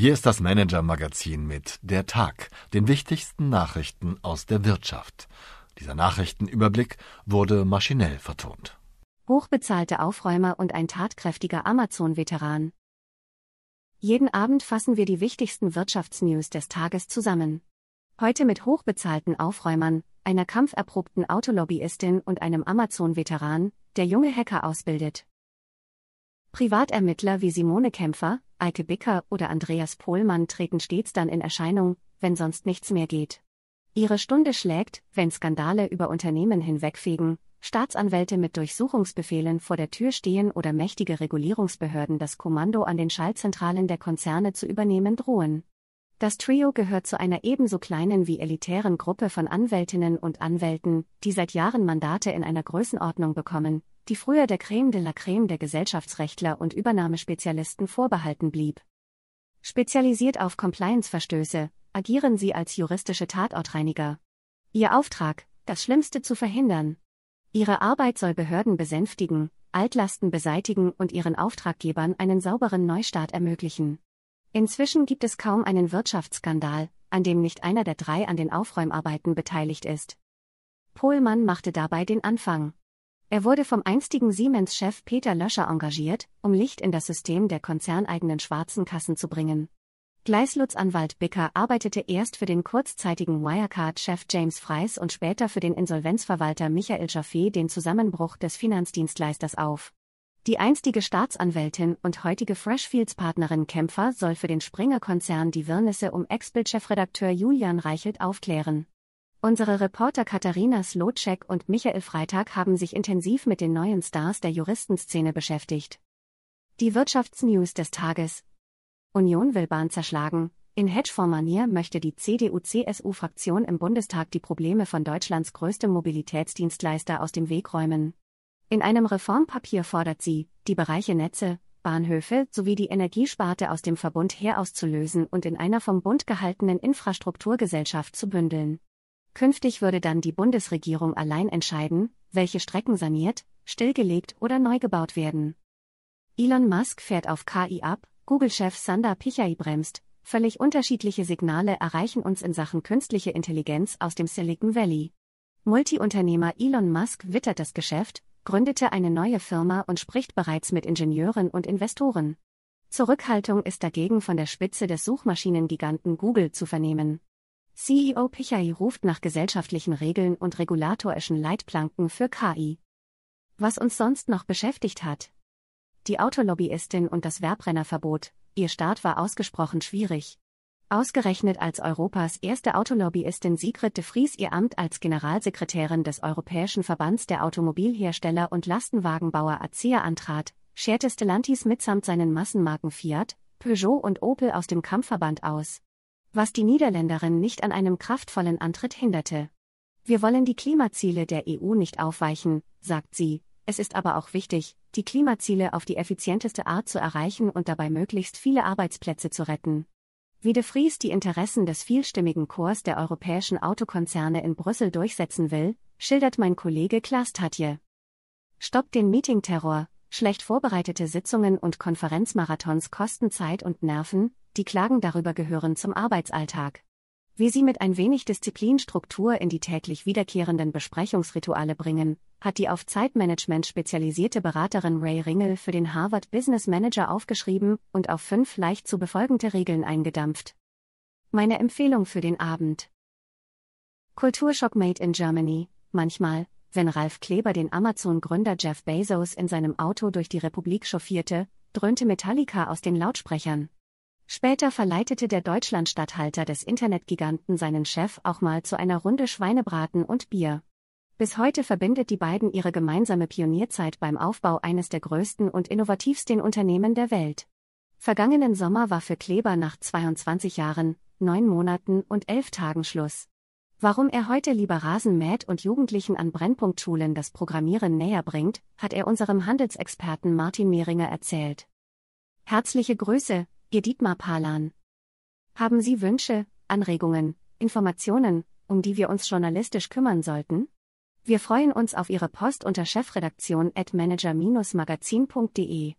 Hier ist das Manager-Magazin mit Der Tag, den wichtigsten Nachrichten aus der Wirtschaft. Dieser Nachrichtenüberblick wurde maschinell vertont. Hochbezahlte Aufräumer und ein tatkräftiger Amazon-Veteran. Jeden Abend fassen wir die wichtigsten Wirtschaftsnews des Tages zusammen. Heute mit hochbezahlten Aufräumern, einer kampferprobten Autolobbyistin und einem Amazon-Veteran, der junge Hacker ausbildet. Privatermittler wie Simone Kämpfer, Eike Bicker oder Andreas Pohlmann treten stets dann in Erscheinung, wenn sonst nichts mehr geht. Ihre Stunde schlägt, wenn Skandale über Unternehmen hinwegfegen, Staatsanwälte mit Durchsuchungsbefehlen vor der Tür stehen oder mächtige Regulierungsbehörden das Kommando an den Schaltzentralen der Konzerne zu übernehmen drohen. Das Trio gehört zu einer ebenso kleinen wie elitären Gruppe von Anwältinnen und Anwälten, die seit Jahren Mandate in einer Größenordnung bekommen, die früher der Creme de la Creme der Gesellschaftsrechtler und Übernahmespezialisten vorbehalten blieb. Spezialisiert auf Compliance-Verstöße, agieren sie als juristische Tatortreiniger. Ihr Auftrag, das Schlimmste zu verhindern. Ihre Arbeit soll Behörden besänftigen, Altlasten beseitigen und ihren Auftraggebern einen sauberen Neustart ermöglichen. Inzwischen gibt es kaum einen Wirtschaftsskandal, an dem nicht einer der drei an den Aufräumarbeiten beteiligt ist. Pohlmann machte dabei den Anfang. Er wurde vom einstigen Siemens-Chef Peter Löscher engagiert, um Licht in das System der konzerneigenen schwarzen Kassen zu bringen. Gleislutz-Anwalt Bicker arbeitete erst für den kurzzeitigen Wirecard-Chef James Freis und später für den Insolvenzverwalter Michael Jaffe den Zusammenbruch des Finanzdienstleisters auf. Die einstige Staatsanwältin und heutige Freshfields-Partnerin Kämpfer soll für den Springer-Konzern die Wirrnisse um Ex-Bild-Chefredakteur Julian Reichelt aufklären. Unsere Reporter Katharina Slotschek und Michael Freitag haben sich intensiv mit den neuen Stars der Juristenszene beschäftigt. Die Wirtschaftsnews des Tages. Union will Bahn zerschlagen. In Hedgefonds-Manier möchte die CDU-CSU-Fraktion im Bundestag die Probleme von Deutschlands größtem Mobilitätsdienstleister aus dem Weg räumen. In einem Reformpapier fordert sie, die Bereiche Netze, Bahnhöfe sowie die Energiesparte aus dem Verbund her auszulösen und in einer vom Bund gehaltenen Infrastrukturgesellschaft zu bündeln. Künftig würde dann die Bundesregierung allein entscheiden, welche Strecken saniert, stillgelegt oder neu gebaut werden. Elon Musk fährt auf KI ab, Google-Chef Sundar Pichai bremst, völlig unterschiedliche Signale erreichen uns in Sachen künstliche Intelligenz aus dem Silicon Valley. Multiunternehmer Elon Musk wittert das Geschäft, gründete eine neue Firma und spricht bereits mit Ingenieuren und Investoren. Zurückhaltung ist dagegen von der Spitze des Suchmaschinengiganten Google zu vernehmen. CEO Pichai ruft nach gesellschaftlichen Regeln und regulatorischen Leitplanken für KI. Was uns sonst noch beschäftigt hat. Die Autolobbyistin und das Werbrennerverbot, ihr Start war ausgesprochen schwierig. Ausgerechnet als Europas erste Autolobbyistin Sigrid de Vries ihr Amt als Generalsekretärin des Europäischen Verbands der Automobilhersteller und Lastenwagenbauer ACEA antrat, scherte Stellantis mitsamt seinen Massenmarken Fiat, Peugeot und Opel aus dem Kampfverband aus was die Niederländerin nicht an einem kraftvollen Antritt hinderte. Wir wollen die Klimaziele der EU nicht aufweichen, sagt sie, es ist aber auch wichtig, die Klimaziele auf die effizienteste Art zu erreichen und dabei möglichst viele Arbeitsplätze zu retten. Wie de Vries die Interessen des vielstimmigen Chors der europäischen Autokonzerne in Brüssel durchsetzen will, schildert mein Kollege Klaas Tatje. Stoppt den Meeting-Terror, schlecht vorbereitete Sitzungen und Konferenzmarathons kosten Zeit und Nerven, die Klagen darüber gehören zum Arbeitsalltag. Wie sie mit ein wenig Disziplin Struktur in die täglich wiederkehrenden Besprechungsrituale bringen, hat die auf Zeitmanagement spezialisierte Beraterin Ray Ringel für den Harvard Business Manager aufgeschrieben und auf fünf leicht zu befolgende Regeln eingedampft. Meine Empfehlung für den Abend. Kulturschock Made in Germany. Manchmal, wenn Ralf Kleber den Amazon-Gründer Jeff Bezos in seinem Auto durch die Republik chauffierte, dröhnte Metallica aus den Lautsprechern. Später verleitete der Deutschlandstatthalter des Internetgiganten seinen Chef auch mal zu einer Runde Schweinebraten und Bier. Bis heute verbindet die beiden ihre gemeinsame Pionierzeit beim Aufbau eines der größten und innovativsten Unternehmen der Welt. Vergangenen Sommer war für Kleber nach 22 Jahren, neun Monaten und elf Tagen Schluss. Warum er heute lieber Rasen mäht und Jugendlichen an Brennpunktschulen das Programmieren näher bringt, hat er unserem Handelsexperten Martin Mehringer erzählt. Herzliche Grüße, Ihr Dietmar Palan. Haben Sie Wünsche, Anregungen, Informationen, um die wir uns journalistisch kümmern sollten? Wir freuen uns auf Ihre Post unter chefredaktion at manager-magazin.de.